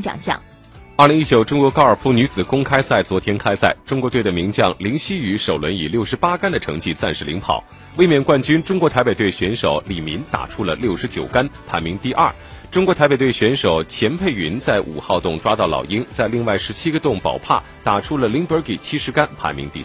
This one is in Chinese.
奖项。二零一九中国高尔夫女子公开赛昨天开赛，中国队的名将林希雨首轮以六十八杆的成绩暂时领跑，卫冕冠军中国台北队选手李民打出了六十九杆，排名第二。中国台北队选手钱佩云在五号洞抓到老鹰，在另外十七个洞保帕打出了零 b 给七十杆，排名第。